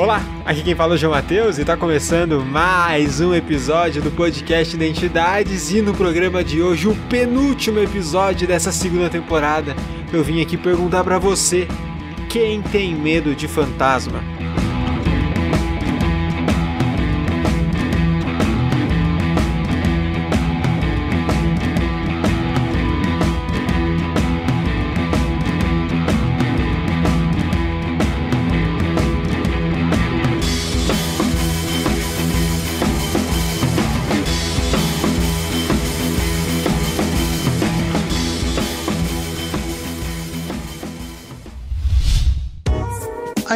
Olá, aqui quem fala é o João Matheus e está começando mais um episódio do podcast Identidades e no programa de hoje, o penúltimo episódio dessa segunda temporada, eu vim aqui perguntar para você, quem tem medo de fantasma?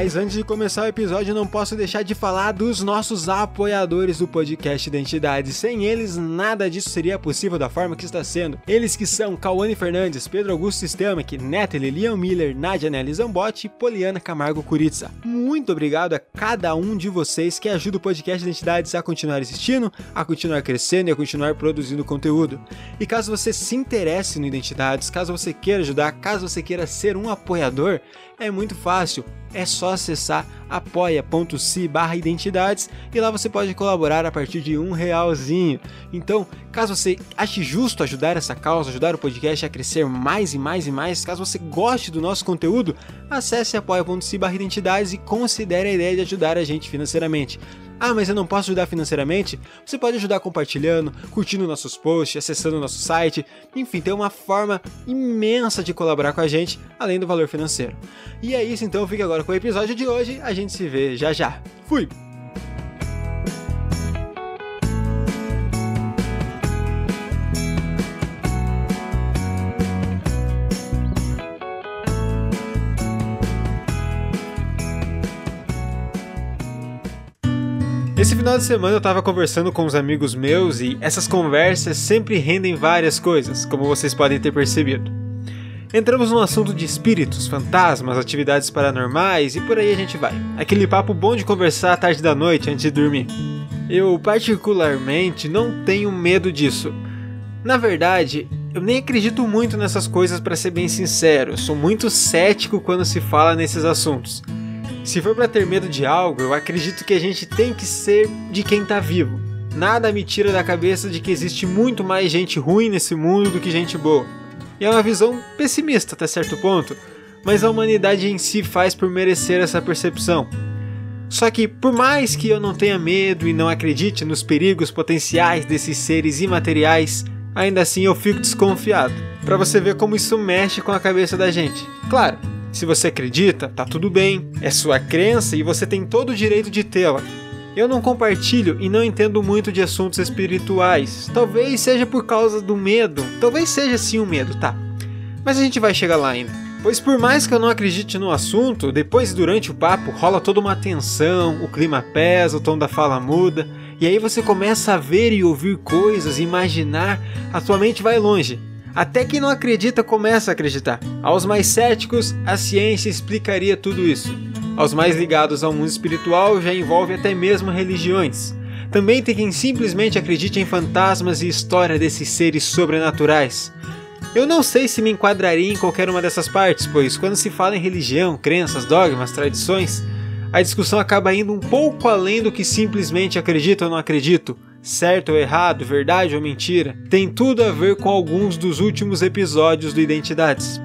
Mas antes de começar o episódio, não posso deixar de falar dos nossos apoiadores do podcast Identidade. Sem eles, nada disso seria possível da forma que está sendo. Eles que são Cauane Fernandes, Pedro Augusto Stelmach, Natalie, Leon Miller, Nadia Nelly Zambotti e Poliana Camargo Curitza. Muito obrigado a cada um de vocês que ajuda o podcast Identidades a continuar existindo, a continuar crescendo e a continuar produzindo conteúdo. E caso você se interesse no Identidades, caso você queira ajudar, caso você queira ser um apoiador, é muito fácil, é só acessar apoia.se barra identidades e lá você pode colaborar a partir de um realzinho. Então, caso você ache justo ajudar essa causa, ajudar o podcast a crescer mais e mais e mais, caso você goste do nosso conteúdo, acesse apoia.se barra identidades e considere a ideia de ajudar a gente financeiramente. Ah, mas eu não posso ajudar financeiramente? Você pode ajudar compartilhando, curtindo nossos posts, acessando nosso site. Enfim, tem uma forma imensa de colaborar com a gente, além do valor financeiro. E é isso, então fique agora com o episódio de hoje. A gente se vê já já. Fui! Esse final de semana eu tava conversando com uns amigos meus e essas conversas sempre rendem várias coisas, como vocês podem ter percebido. Entramos no assunto de espíritos, fantasmas, atividades paranormais e por aí a gente vai. Aquele papo bom de conversar à tarde da noite antes de dormir. Eu, particularmente, não tenho medo disso. Na verdade, eu nem acredito muito nessas coisas para ser bem sincero. Sou muito cético quando se fala nesses assuntos. Se for para ter medo de algo, eu acredito que a gente tem que ser de quem tá vivo. Nada me tira da cabeça de que existe muito mais gente ruim nesse mundo do que gente boa. E é uma visão pessimista até certo ponto, mas a humanidade em si faz por merecer essa percepção. Só que, por mais que eu não tenha medo e não acredite nos perigos potenciais desses seres imateriais, ainda assim eu fico desconfiado. Para você ver como isso mexe com a cabeça da gente. Claro, se você acredita, tá tudo bem, é sua crença e você tem todo o direito de tê-la. Eu não compartilho e não entendo muito de assuntos espirituais. Talvez seja por causa do medo. Talvez seja sim o um medo, tá? Mas a gente vai chegar lá ainda. Pois por mais que eu não acredite no assunto, depois durante o papo rola toda uma tensão, o clima pesa, o tom da fala muda, e aí você começa a ver e ouvir coisas, imaginar, a sua mente vai longe. Até quem não acredita começa a acreditar. Aos mais céticos, a ciência explicaria tudo isso. Aos mais ligados ao mundo espiritual, já envolve até mesmo religiões. Também tem quem simplesmente acredite em fantasmas e história desses seres sobrenaturais. Eu não sei se me enquadraria em qualquer uma dessas partes, pois quando se fala em religião, crenças, dogmas, tradições, a discussão acaba indo um pouco além do que simplesmente acredito ou não acredito, certo ou errado, verdade ou mentira, tem tudo a ver com alguns dos últimos episódios do Identidades.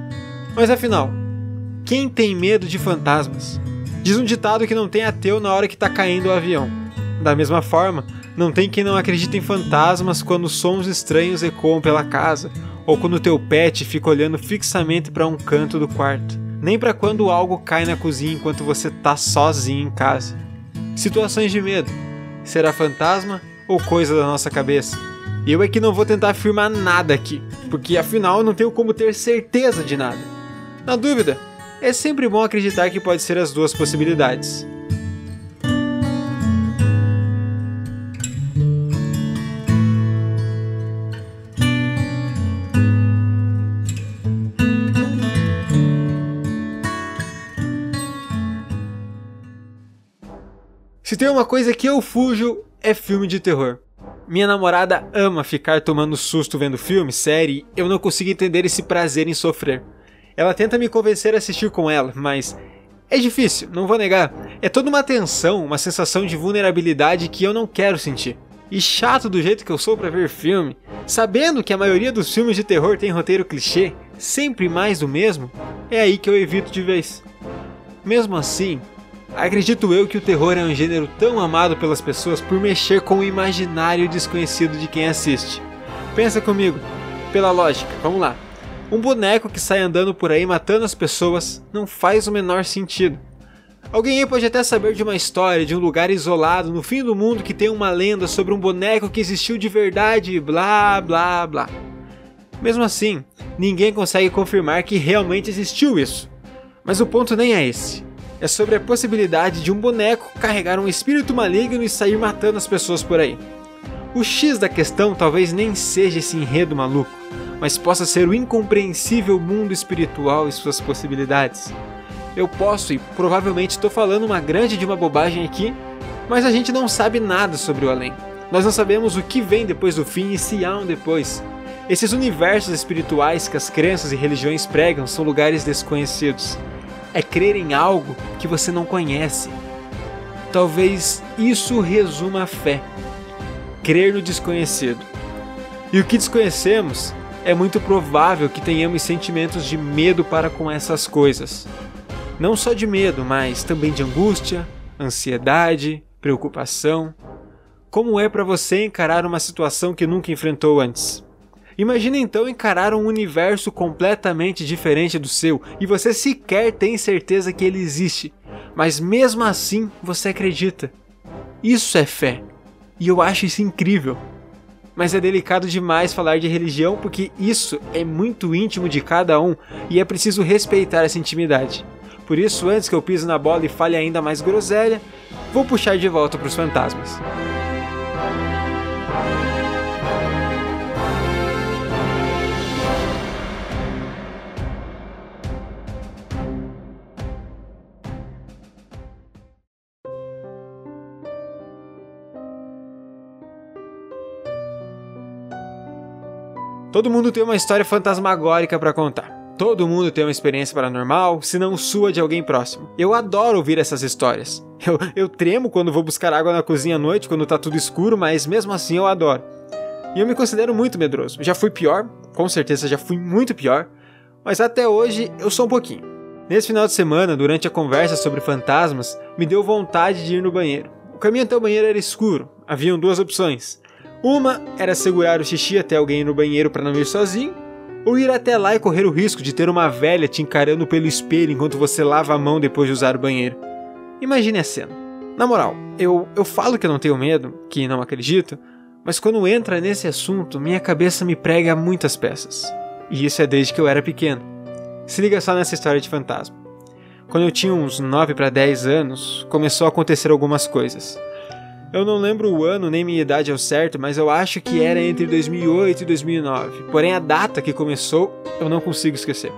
Mas afinal, quem tem medo de fantasmas? Diz um ditado que não tem ateu na hora que está caindo o avião. Da mesma forma, não tem quem não acredite em fantasmas quando sons estranhos ecoam pela casa, ou quando teu pet fica olhando fixamente para um canto do quarto, nem para quando algo cai na cozinha enquanto você tá sozinho em casa. Situações de medo. Será fantasma ou coisa da nossa cabeça? Eu é que não vou tentar afirmar nada aqui, porque afinal não tenho como ter certeza de nada. Na dúvida, é sempre bom acreditar que pode ser as duas possibilidades. Se tem uma coisa que eu fujo, é filme de terror. Minha namorada ama ficar tomando susto vendo filme, série, eu não consigo entender esse prazer em sofrer. Ela tenta me convencer a assistir com ela, mas é difícil, não vou negar. É toda uma tensão, uma sensação de vulnerabilidade que eu não quero sentir. E chato do jeito que eu sou para ver filme, sabendo que a maioria dos filmes de terror tem roteiro clichê, sempre mais do mesmo, é aí que eu evito de vez. Mesmo assim, acredito eu que o terror é um gênero tão amado pelas pessoas por mexer com o imaginário desconhecido de quem assiste. Pensa comigo, pela lógica, vamos lá. Um boneco que sai andando por aí matando as pessoas não faz o menor sentido. Alguém aí pode até saber de uma história de um lugar isolado no fim do mundo que tem uma lenda sobre um boneco que existiu de verdade e blá blá blá. Mesmo assim, ninguém consegue confirmar que realmente existiu isso. Mas o ponto nem é esse. É sobre a possibilidade de um boneco carregar um espírito maligno e sair matando as pessoas por aí. O X da questão talvez nem seja esse enredo maluco, mas possa ser o incompreensível mundo espiritual e suas possibilidades. Eu posso e provavelmente estou falando uma grande de uma bobagem aqui, mas a gente não sabe nada sobre o além. Nós não sabemos o que vem depois do fim e se há um depois. Esses universos espirituais que as crenças e religiões pregam são lugares desconhecidos. É crer em algo que você não conhece. Talvez isso resuma a fé. Crer no desconhecido. E o que desconhecemos é muito provável que tenhamos sentimentos de medo para com essas coisas. Não só de medo, mas também de angústia, ansiedade, preocupação. Como é para você encarar uma situação que nunca enfrentou antes? Imagina então encarar um universo completamente diferente do seu e você sequer tem certeza que ele existe, mas mesmo assim você acredita. Isso é fé. E eu acho isso incrível mas é delicado demais falar de religião porque isso é muito íntimo de cada um e é preciso respeitar essa intimidade. Por isso, antes que eu pise na bola e fale ainda mais groselha, vou puxar de volta para os fantasmas. Todo mundo tem uma história fantasmagórica para contar. Todo mundo tem uma experiência paranormal, se não sua de alguém próximo. Eu adoro ouvir essas histórias. Eu, eu tremo quando vou buscar água na cozinha à noite, quando tá tudo escuro, mas mesmo assim eu adoro. E eu me considero muito medroso. Já fui pior, com certeza já fui muito pior, mas até hoje eu sou um pouquinho. Nesse final de semana, durante a conversa sobre fantasmas, me deu vontade de ir no banheiro. O caminho até o banheiro era escuro, haviam duas opções: uma era segurar o xixi até alguém ir no banheiro para não ir sozinho, ou ir até lá e correr o risco de ter uma velha te encarando pelo espelho enquanto você lava a mão depois de usar o banheiro. Imagine a cena. Na moral, eu, eu falo que eu não tenho medo, que não acredito, mas quando entra nesse assunto, minha cabeça me prega muitas peças. E isso é desde que eu era pequeno. Se liga só nessa história de fantasma. Quando eu tinha uns 9 para 10 anos, começou a acontecer algumas coisas. Eu não lembro o ano nem minha idade ao certo, mas eu acho que era entre 2008 e 2009. Porém, a data que começou eu não consigo esquecer.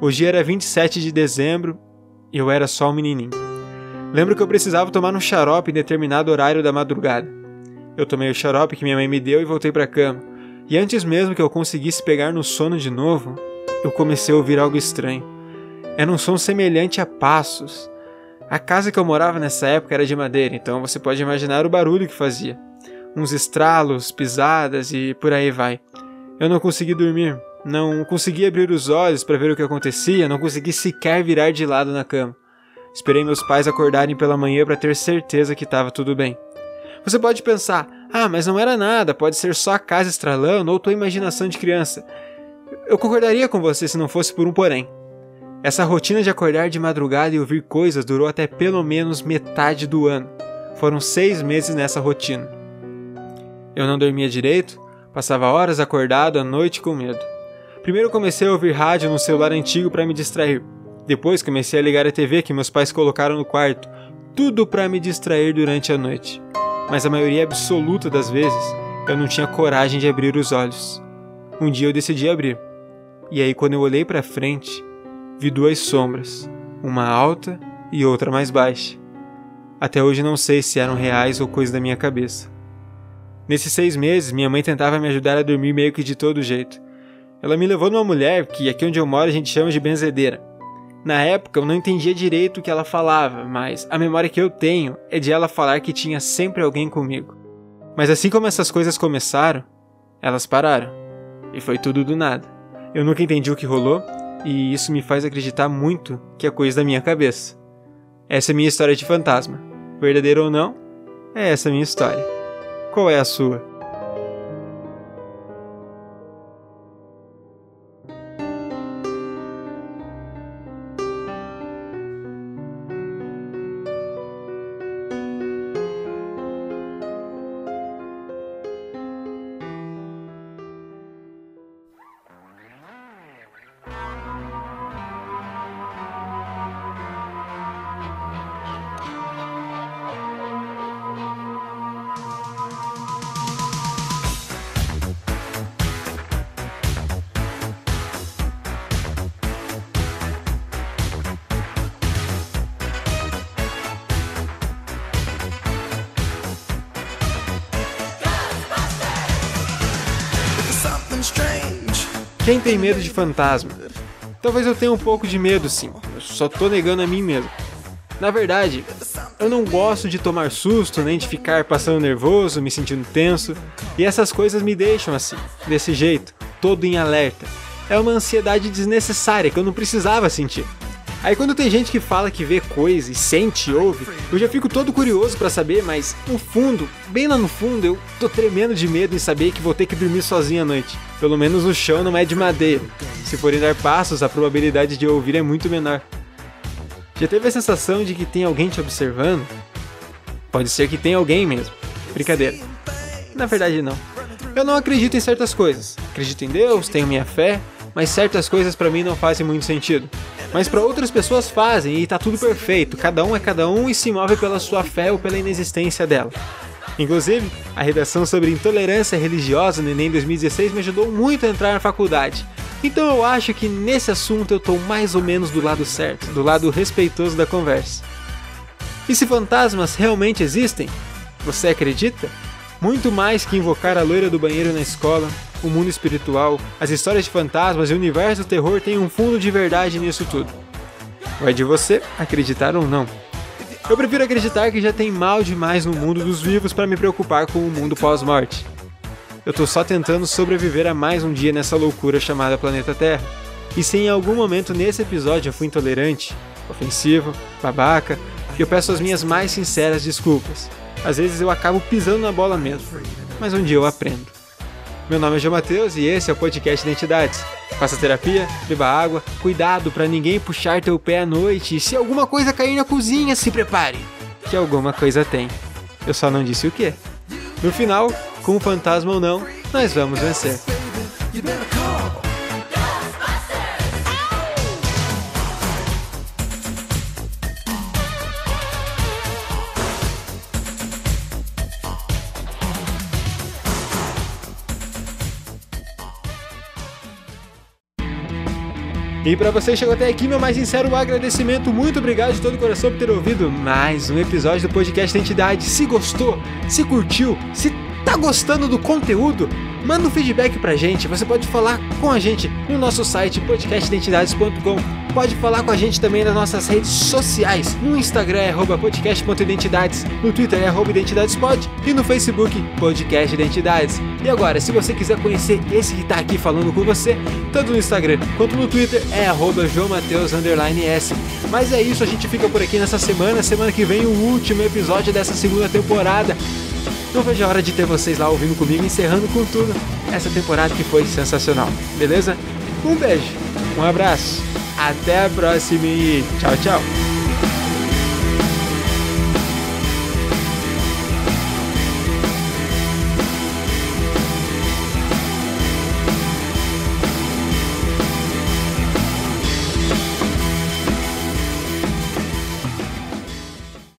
O dia era 27 de dezembro e eu era só um menininho. Lembro que eu precisava tomar um xarope em determinado horário da madrugada. Eu tomei o xarope que minha mãe me deu e voltei para cama. E antes mesmo que eu conseguisse pegar no sono de novo, eu comecei a ouvir algo estranho. Era um som semelhante a passos a casa que eu morava nessa época era de madeira, então você pode imaginar o barulho que fazia. Uns estralos, pisadas e por aí vai. Eu não consegui dormir, não consegui abrir os olhos para ver o que acontecia, não consegui sequer virar de lado na cama. Esperei meus pais acordarem pela manhã para ter certeza que estava tudo bem. Você pode pensar, ah, mas não era nada, pode ser só a casa estralando ou tua imaginação de criança. Eu concordaria com você se não fosse por um porém. Essa rotina de acordar de madrugada e ouvir coisas durou até pelo menos metade do ano. Foram seis meses nessa rotina. Eu não dormia direito, passava horas acordado à noite com medo. Primeiro comecei a ouvir rádio no celular antigo para me distrair. Depois comecei a ligar a TV que meus pais colocaram no quarto, tudo para me distrair durante a noite. Mas a maioria absoluta das vezes eu não tinha coragem de abrir os olhos. Um dia eu decidi abrir. E aí quando eu olhei para frente, vi duas sombras, uma alta e outra mais baixa. Até hoje não sei se eram reais ou coisa da minha cabeça. Nesses seis meses, minha mãe tentava me ajudar a dormir meio que de todo jeito. Ela me levou numa mulher que aqui onde eu moro a gente chama de benzedeira. Na época eu não entendia direito o que ela falava, mas a memória que eu tenho é de ela falar que tinha sempre alguém comigo. Mas assim como essas coisas começaram, elas pararam. E foi tudo do nada. Eu nunca entendi o que rolou, e isso me faz acreditar muito que é coisa da minha cabeça. Essa é minha história de fantasma. Verdadeiro ou não, é essa minha história. Qual é a sua? Quem tem medo de fantasma? Talvez eu tenha um pouco de medo, sim. Eu só tô negando a mim mesmo. Na verdade, eu não gosto de tomar susto, nem de ficar passando nervoso, me sentindo tenso. E essas coisas me deixam assim, desse jeito, todo em alerta. É uma ansiedade desnecessária que eu não precisava sentir. Aí quando tem gente que fala que vê coisa e sente e ouve, eu já fico todo curioso para saber, mas no fundo, bem lá no fundo, eu tô tremendo de medo em saber que vou ter que dormir sozinho à noite. Pelo menos o chão não é de madeira. Se forem dar passos, a probabilidade de ouvir é muito menor. Já teve a sensação de que tem alguém te observando? Pode ser que tenha alguém mesmo. Brincadeira. Na verdade, não. Eu não acredito em certas coisas. Acredito em Deus, tenho minha fé, mas certas coisas para mim não fazem muito sentido. Mas para outras pessoas fazem e tá tudo perfeito, cada um é cada um e se move pela sua fé ou pela inexistência dela. Inclusive, a redação sobre intolerância religiosa no Enem 2016 me ajudou muito a entrar na faculdade. Então eu acho que nesse assunto eu tô mais ou menos do lado certo, do lado respeitoso da conversa. E se fantasmas realmente existem? Você acredita? Muito mais que invocar a loira do banheiro na escola, o mundo espiritual, as histórias de fantasmas e o universo do terror têm um fundo de verdade nisso tudo. Vai de você acreditar ou não. Eu prefiro acreditar que já tem mal demais no mundo dos vivos para me preocupar com o mundo pós-morte. Eu tô só tentando sobreviver a mais um dia nessa loucura chamada planeta Terra. E se em algum momento nesse episódio eu fui intolerante, ofensivo, babaca, eu peço as minhas mais sinceras desculpas. Às vezes eu acabo pisando na bola mesmo, mas um dia eu aprendo. Meu nome é João Matheus e esse é o podcast Identidades. Faça terapia, beba água, cuidado para ninguém puxar teu pé à noite e se alguma coisa cair na cozinha, se prepare, que alguma coisa tem. Eu só não disse o que. No final, com o fantasma ou não, nós vamos vencer. E para você que chegou até aqui, meu mais sincero agradecimento. Muito obrigado de todo o coração por ter ouvido mais um episódio do podcast Entidade. Se gostou, se curtiu, se tá gostando do conteúdo, manda um feedback pra gente. Você pode falar com a gente no nosso site podcastidentidades.com. Pode falar com a gente também nas nossas redes sociais. No Instagram é podcast.identidades, no Twitter é identidadespod e no Facebook Podcast Identidades. E agora, se você quiser conhecer esse que tá aqui falando com você, tanto no Instagram quanto no Twitter é joamateus_s. Mas é isso, a gente fica por aqui nessa semana. Semana que vem o último episódio dessa segunda temporada. Não vejo a hora de ter vocês lá ouvindo comigo, encerrando com tudo essa temporada que foi sensacional, beleza? Um beijo, um abraço, até a próxima e tchau, tchau!